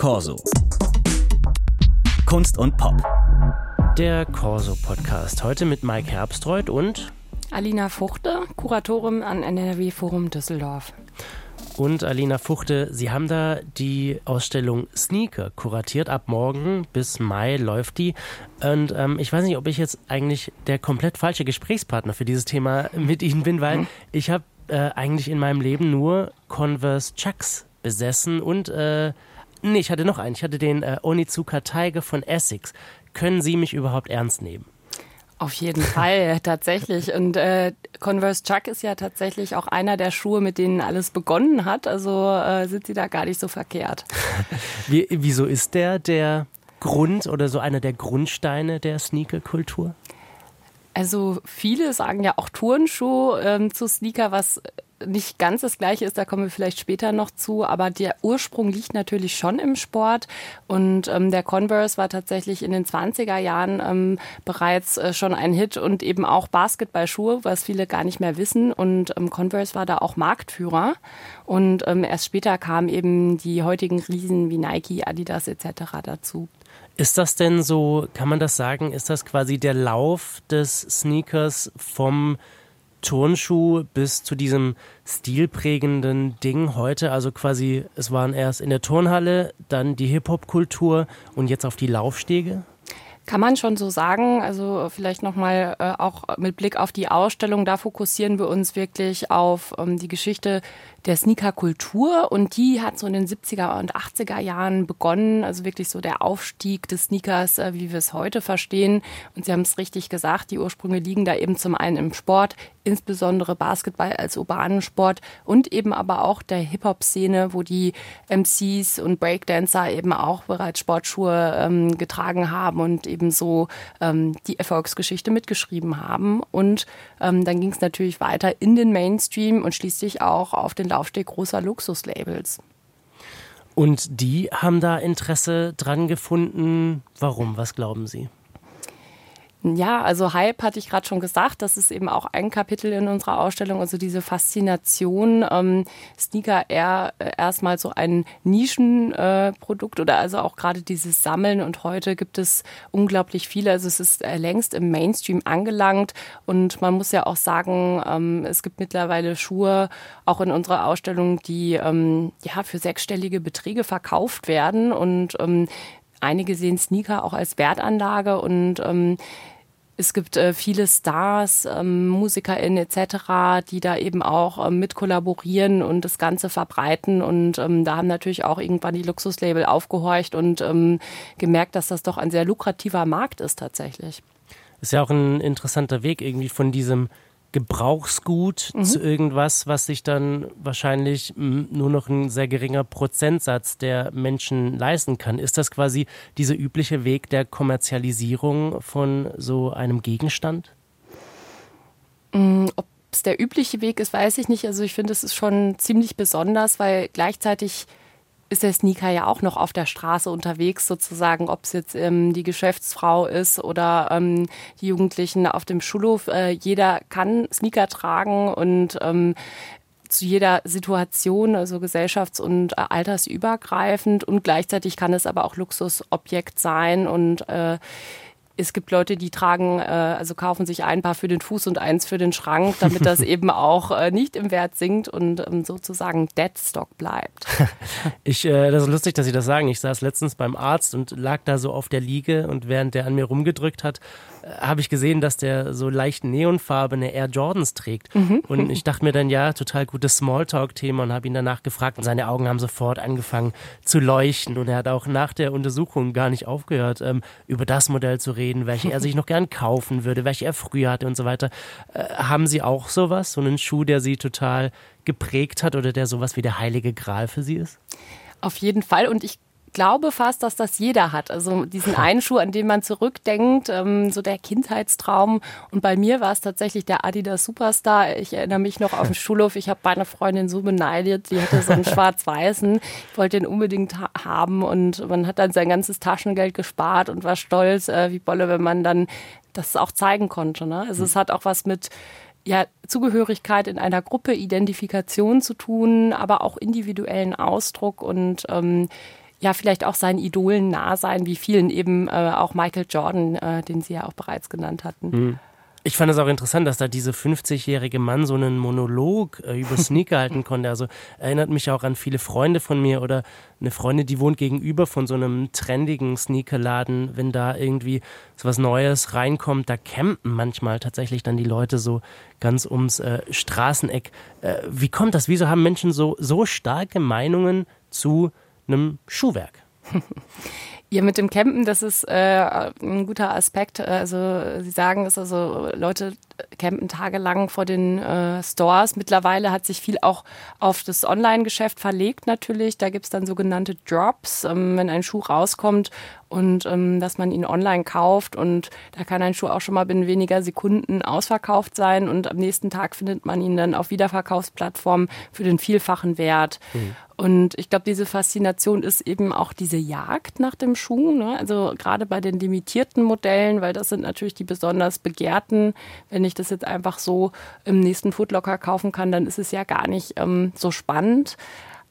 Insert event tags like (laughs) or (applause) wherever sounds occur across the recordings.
Corso. Kunst und Pop. Der Corso Podcast. Heute mit Mike Herbstreuth und Alina Fuchte, Kuratorin an NRW Forum Düsseldorf. Und Alina Fuchte, Sie haben da die Ausstellung Sneaker kuratiert. Ab morgen bis Mai läuft die. Und ähm, ich weiß nicht, ob ich jetzt eigentlich der komplett falsche Gesprächspartner für dieses Thema (laughs) mit Ihnen bin, weil hm. ich habe äh, eigentlich in meinem Leben nur Converse Chucks besessen und äh, nee, ich hatte noch einen. Ich hatte den äh, Onizuka Tiger von Essex. Können Sie mich überhaupt ernst nehmen? Auf jeden Fall, tatsächlich. Und äh, Converse Chuck ist ja tatsächlich auch einer der Schuhe, mit denen alles begonnen hat. Also äh, sind sie da gar nicht so verkehrt. (laughs) Wie, wieso ist der der Grund oder so einer der Grundsteine der Sneaker-Kultur? Also viele sagen ja auch Turnschuh ähm, zu Sneaker, was nicht ganz das gleiche ist, da kommen wir vielleicht später noch zu, aber der Ursprung liegt natürlich schon im Sport und ähm, der Converse war tatsächlich in den 20er Jahren ähm, bereits äh, schon ein Hit und eben auch Basketballschuhe, was viele gar nicht mehr wissen und ähm, Converse war da auch Marktführer und ähm, erst später kamen eben die heutigen Riesen wie Nike, Adidas etc. dazu. Ist das denn so, kann man das sagen, ist das quasi der Lauf des Sneakers vom Turnschuh bis zu diesem stilprägenden Ding heute. Also quasi, es waren erst in der Turnhalle, dann die Hip-Hop-Kultur und jetzt auf die Laufstege? Kann man schon so sagen. Also vielleicht nochmal äh, auch mit Blick auf die Ausstellung, da fokussieren wir uns wirklich auf ähm, die Geschichte der Sneaker-Kultur und die hat so in den 70er und 80er Jahren begonnen, also wirklich so der Aufstieg des Sneakers, äh, wie wir es heute verstehen. Und Sie haben es richtig gesagt, die Ursprünge liegen da eben zum einen im Sport, insbesondere Basketball als urbanen Sport und eben aber auch der Hip-Hop-Szene, wo die MCs und Breakdancer eben auch bereits Sportschuhe ähm, getragen haben und eben so ähm, die Erfolgsgeschichte mitgeschrieben haben. Und ähm, dann ging es natürlich weiter in den Mainstream und schließlich auch auf den Laufsteg großer Luxuslabels. Und die haben da Interesse dran gefunden. Warum? Was glauben Sie? Ja, also Hype hatte ich gerade schon gesagt, das ist eben auch ein Kapitel in unserer Ausstellung, also diese Faszination, ähm, Sneaker eher äh, erstmal so ein Nischenprodukt äh, oder also auch gerade dieses Sammeln und heute gibt es unglaublich viele, also es ist äh, längst im Mainstream angelangt und man muss ja auch sagen, ähm, es gibt mittlerweile Schuhe auch in unserer Ausstellung, die ähm, ja für sechsstellige Beträge verkauft werden und ähm, Einige sehen Sneaker auch als Wertanlage und ähm, es gibt äh, viele Stars, ähm, MusikerInnen etc., die da eben auch ähm, mit kollaborieren und das Ganze verbreiten. Und ähm, da haben natürlich auch irgendwann die Luxuslabel aufgehorcht und ähm, gemerkt, dass das doch ein sehr lukrativer Markt ist tatsächlich. Ist ja auch ein interessanter Weg irgendwie von diesem Gebrauchsgut mhm. zu irgendwas, was sich dann wahrscheinlich nur noch ein sehr geringer Prozentsatz der Menschen leisten kann. Ist das quasi dieser übliche Weg der Kommerzialisierung von so einem Gegenstand? Mm, ob es der übliche Weg ist, weiß ich nicht. Also ich finde, es ist schon ziemlich besonders, weil gleichzeitig ist der Sneaker ja auch noch auf der Straße unterwegs, sozusagen, ob es jetzt ähm, die Geschäftsfrau ist oder ähm, die Jugendlichen auf dem Schulhof. Äh, jeder kann Sneaker tragen und ähm, zu jeder Situation, also gesellschafts- und äh, altersübergreifend und gleichzeitig kann es aber auch Luxusobjekt sein und äh, es gibt Leute, die tragen, äh, also kaufen sich ein paar für den Fuß und eins für den Schrank, damit das (laughs) eben auch äh, nicht im Wert sinkt und ähm, sozusagen Deadstock bleibt. (laughs) Ich, äh, das ist lustig, dass Sie das sagen. Ich saß letztens beim Arzt und lag da so auf der Liege und während der an mir rumgedrückt hat, habe ich gesehen, dass der so leicht neonfarbene Air Jordans trägt. Mhm. Und ich (laughs) dachte mir dann, ja, total gutes Smalltalk-Thema und habe ihn danach gefragt und seine Augen haben sofort angefangen zu leuchten und er hat auch nach der Untersuchung gar nicht aufgehört, ähm, über das Modell zu reden, welche er sich noch gern kaufen würde, welche er früher hatte und so weiter. Äh, haben Sie auch sowas, so einen Schuh, der Sie total geprägt hat oder der sowas wie der heilige Gral für Sie ist? Auf jeden Fall und ich glaube fast, dass das jeder hat. Also diesen einen Schuh, an den man zurückdenkt, ähm, so der Kindheitstraum. Und bei mir war es tatsächlich der Adidas Superstar. Ich erinnere mich noch auf den (laughs) Schulhof. Ich habe meine Freundin so beneidet. Die hatte so einen (laughs) schwarz-weißen. Ich wollte den unbedingt ha haben und man hat dann sein ganzes Taschengeld gespart und war stolz, äh, wie Bolle, wenn man dann das auch zeigen konnte. Ne? Also es hat auch was mit ja, Zugehörigkeit in einer Gruppe, Identifikation zu tun, aber auch individuellen Ausdruck und ähm, ja vielleicht auch seinen Idolen nah sein, wie vielen eben äh, auch Michael Jordan, äh, den Sie ja auch bereits genannt hatten. Mhm. Ich fand es auch interessant, dass da dieser 50-jährige Mann so einen Monolog äh, über (laughs) Sneaker halten konnte. Also erinnert mich auch an viele Freunde von mir oder eine Freundin, die wohnt gegenüber von so einem trendigen Sneakerladen. Wenn da irgendwie so was Neues reinkommt, da campen manchmal tatsächlich dann die Leute so ganz ums äh, Straßeneck. Äh, wie kommt das? Wieso haben Menschen so, so starke Meinungen zu einem Schuhwerk? (laughs) Ja, mit dem Campen, das ist äh, ein guter Aspekt. Also Sie sagen es, also Leute campen tagelang vor den äh, Stores. Mittlerweile hat sich viel auch auf das Online-Geschäft verlegt natürlich. Da gibt's dann sogenannte Drops, ähm, wenn ein Schuh rauskommt und ähm, dass man ihn online kauft und da kann ein Schuh auch schon mal binnen weniger Sekunden ausverkauft sein und am nächsten Tag findet man ihn dann auf Wiederverkaufsplattformen für den vielfachen Wert. Mhm. Und ich glaube, diese Faszination ist eben auch diese Jagd nach dem Schuh. Ne? Also gerade bei den limitierten Modellen, weil das sind natürlich die besonders begehrten. Wenn ich das jetzt einfach so im nächsten Foodlocker kaufen kann, dann ist es ja gar nicht ähm, so spannend.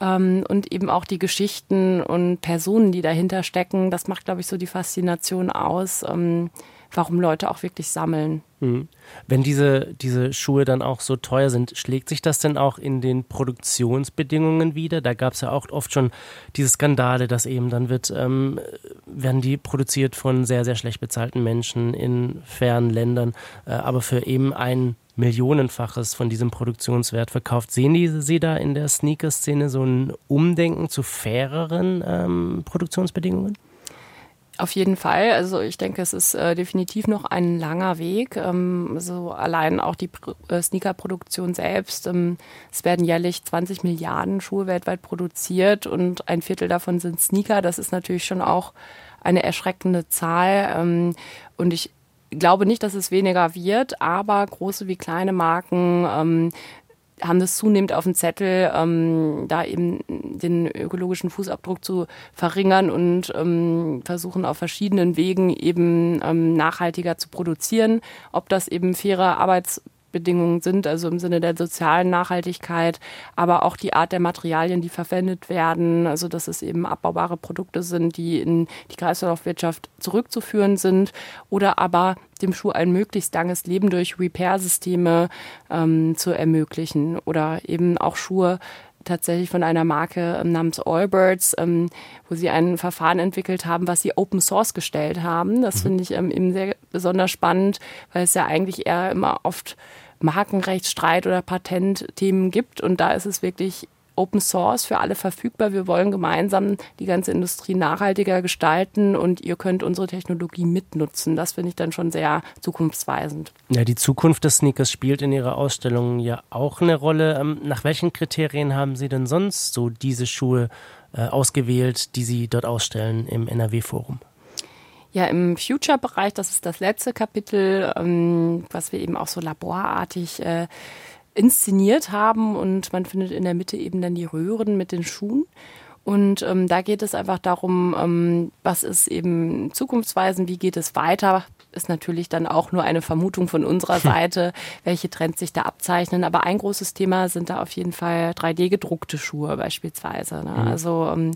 Ähm, und eben auch die Geschichten und Personen, die dahinter stecken, das macht, glaube ich, so die Faszination aus. Ähm, warum Leute auch wirklich sammeln. Mhm. Wenn diese, diese Schuhe dann auch so teuer sind, schlägt sich das denn auch in den Produktionsbedingungen wieder? Da gab es ja auch oft schon diese Skandale, dass eben dann wird, ähm, werden die produziert von sehr, sehr schlecht bezahlten Menschen in fernen Ländern, äh, aber für eben ein Millionenfaches von diesem Produktionswert verkauft. Sehen die, Sie da in der Sneaker-Szene so ein Umdenken zu faireren ähm, Produktionsbedingungen? Auf jeden Fall. Also ich denke, es ist äh, definitiv noch ein langer Weg. Ähm, also allein auch die äh, Sneaker-Produktion selbst. Ähm, es werden jährlich 20 Milliarden Schuhe weltweit produziert und ein Viertel davon sind Sneaker. Das ist natürlich schon auch eine erschreckende Zahl. Ähm, und ich glaube nicht, dass es weniger wird, aber große wie kleine Marken ähm, haben das zunehmend auf dem Zettel, ähm, da eben den ökologischen Fußabdruck zu verringern und ähm, versuchen auf verschiedenen Wegen eben ähm, nachhaltiger zu produzieren. Ob das eben faire Arbeits Bedingungen sind, also im Sinne der sozialen Nachhaltigkeit, aber auch die Art der Materialien, die verwendet werden, also dass es eben abbaubare Produkte sind, die in die Kreislaufwirtschaft zurückzuführen sind oder aber dem Schuh ein möglichst langes Leben durch Repair-Systeme ähm, zu ermöglichen oder eben auch Schuhe tatsächlich von einer Marke ähm, namens Allbirds, ähm, wo sie ein Verfahren entwickelt haben, was sie Open Source gestellt haben. Das mhm. finde ich ähm, eben sehr besonders spannend, weil es ja eigentlich eher immer oft Markenrechtsstreit oder Patentthemen gibt. Und da ist es wirklich Open Source für alle verfügbar. Wir wollen gemeinsam die ganze Industrie nachhaltiger gestalten und ihr könnt unsere Technologie mitnutzen. Das finde ich dann schon sehr zukunftsweisend. Ja, die Zukunft des Sneakers spielt in Ihrer Ausstellung ja auch eine Rolle. Ähm, nach welchen Kriterien haben Sie denn sonst so diese Schuhe äh, ausgewählt, die Sie dort ausstellen im NRW-Forum? Ja, im Future-Bereich, das ist das letzte Kapitel, ähm, was wir eben auch so laborartig äh, inszeniert haben und man findet in der Mitte eben dann die Röhren mit den Schuhen. Und ähm, da geht es einfach darum, ähm, was ist eben zukunftsweisend, wie geht es weiter, ist natürlich dann auch nur eine Vermutung von unserer Seite, welche Trends sich da abzeichnen. Aber ein großes Thema sind da auf jeden Fall 3D-gedruckte Schuhe beispielsweise. Ne? Mhm. Also ähm,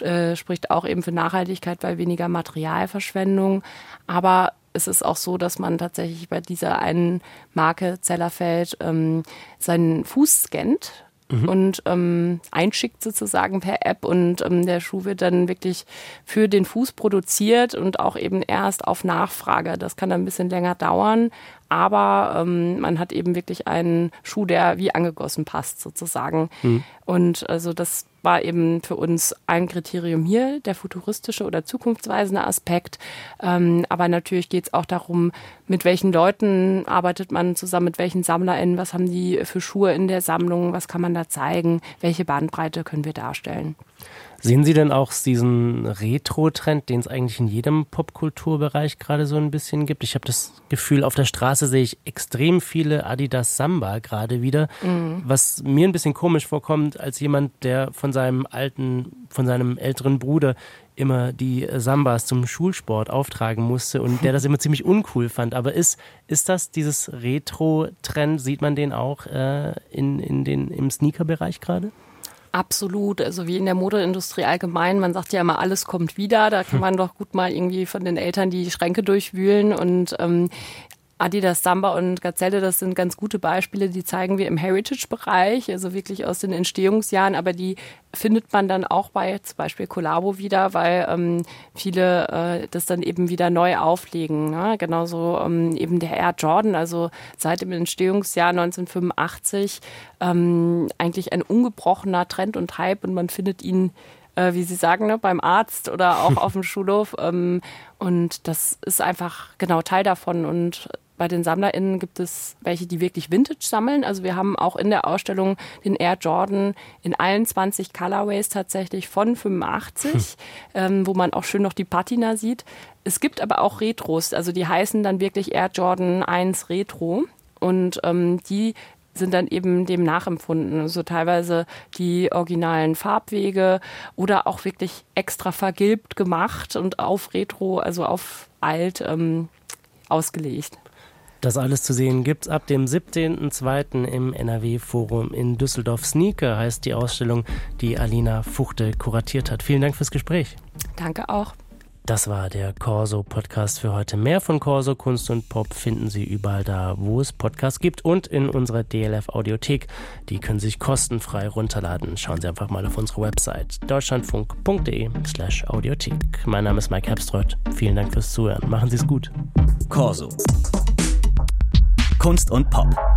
äh, spricht auch eben für Nachhaltigkeit, weil weniger Materialverschwendung. Aber es ist auch so, dass man tatsächlich bei dieser einen Marke Zellerfeld ähm, seinen Fuß scannt mhm. und ähm, einschickt sozusagen per App und ähm, der Schuh wird dann wirklich für den Fuß produziert und auch eben erst auf Nachfrage. Das kann dann ein bisschen länger dauern, aber ähm, man hat eben wirklich einen Schuh, der wie angegossen passt sozusagen. Mhm. Und also das war eben für uns ein Kriterium hier, der futuristische oder zukunftsweisende Aspekt. Ähm, aber natürlich geht es auch darum, mit welchen Leuten arbeitet man zusammen, mit welchen SammlerInnen, was haben die für Schuhe in der Sammlung, was kann man da zeigen, welche Bandbreite können wir darstellen. Sehen Sie denn auch diesen Retro-Trend, den es eigentlich in jedem Popkulturbereich gerade so ein bisschen gibt? Ich habe das Gefühl, auf der Straße sehe ich extrem viele Adidas Samba gerade wieder, mhm. was mir ein bisschen komisch vorkommt als jemand, der von seinem alten, von seinem älteren Bruder immer die Sambas zum Schulsport auftragen musste und der das immer ziemlich uncool fand. Aber ist, ist das dieses Retro-Trend, sieht man den auch äh, in, in den, im Sneaker-Bereich gerade? Absolut, also wie in der Modeindustrie allgemein, man sagt ja immer, alles kommt wieder, da kann (laughs) man doch gut mal irgendwie von den Eltern die Schränke durchwühlen. Und ähm, Adidas Samba und Gazelle, das sind ganz gute Beispiele, die zeigen wir im Heritage-Bereich, also wirklich aus den Entstehungsjahren, aber die findet man dann auch bei zum Beispiel Collabo wieder, weil ähm, viele äh, das dann eben wieder neu auflegen. Ne? Genauso ähm, eben der Air Jordan, also seit dem Entstehungsjahr 1985 ähm, eigentlich ein ungebrochener Trend und Hype und man findet ihn äh, wie Sie sagen, ne, beim Arzt oder auch (laughs) auf dem Schulhof. Ähm, und das ist einfach genau Teil davon. Und bei den SammlerInnen gibt es welche, die wirklich Vintage sammeln. Also wir haben auch in der Ausstellung den Air Jordan in allen 20 Colorways tatsächlich von 85, hm. ähm, wo man auch schön noch die Patina sieht. Es gibt aber auch Retros, also die heißen dann wirklich Air Jordan 1 Retro. Und ähm, die sind dann eben dem nachempfunden. Also teilweise die originalen Farbwege oder auch wirklich extra vergilbt gemacht und auf Retro, also auf alt ähm, ausgelegt. Das alles zu sehen gibt's ab dem 17.02. im NRW-Forum in Düsseldorf. Sneaker heißt die Ausstellung, die Alina Fuchte kuratiert hat. Vielen Dank fürs Gespräch. Danke auch. Das war der Corso Podcast für heute. Mehr von Corso Kunst und Pop finden Sie überall da, wo es Podcasts gibt und in unserer DLF Audiothek. Die können Sie sich kostenfrei runterladen. Schauen Sie einfach mal auf unsere Website deutschlandfunk.de/slash Audiothek. Mein Name ist Mike Herbstreuth. Vielen Dank fürs Zuhören. Machen Sie es gut. Corso Kunst und Pop.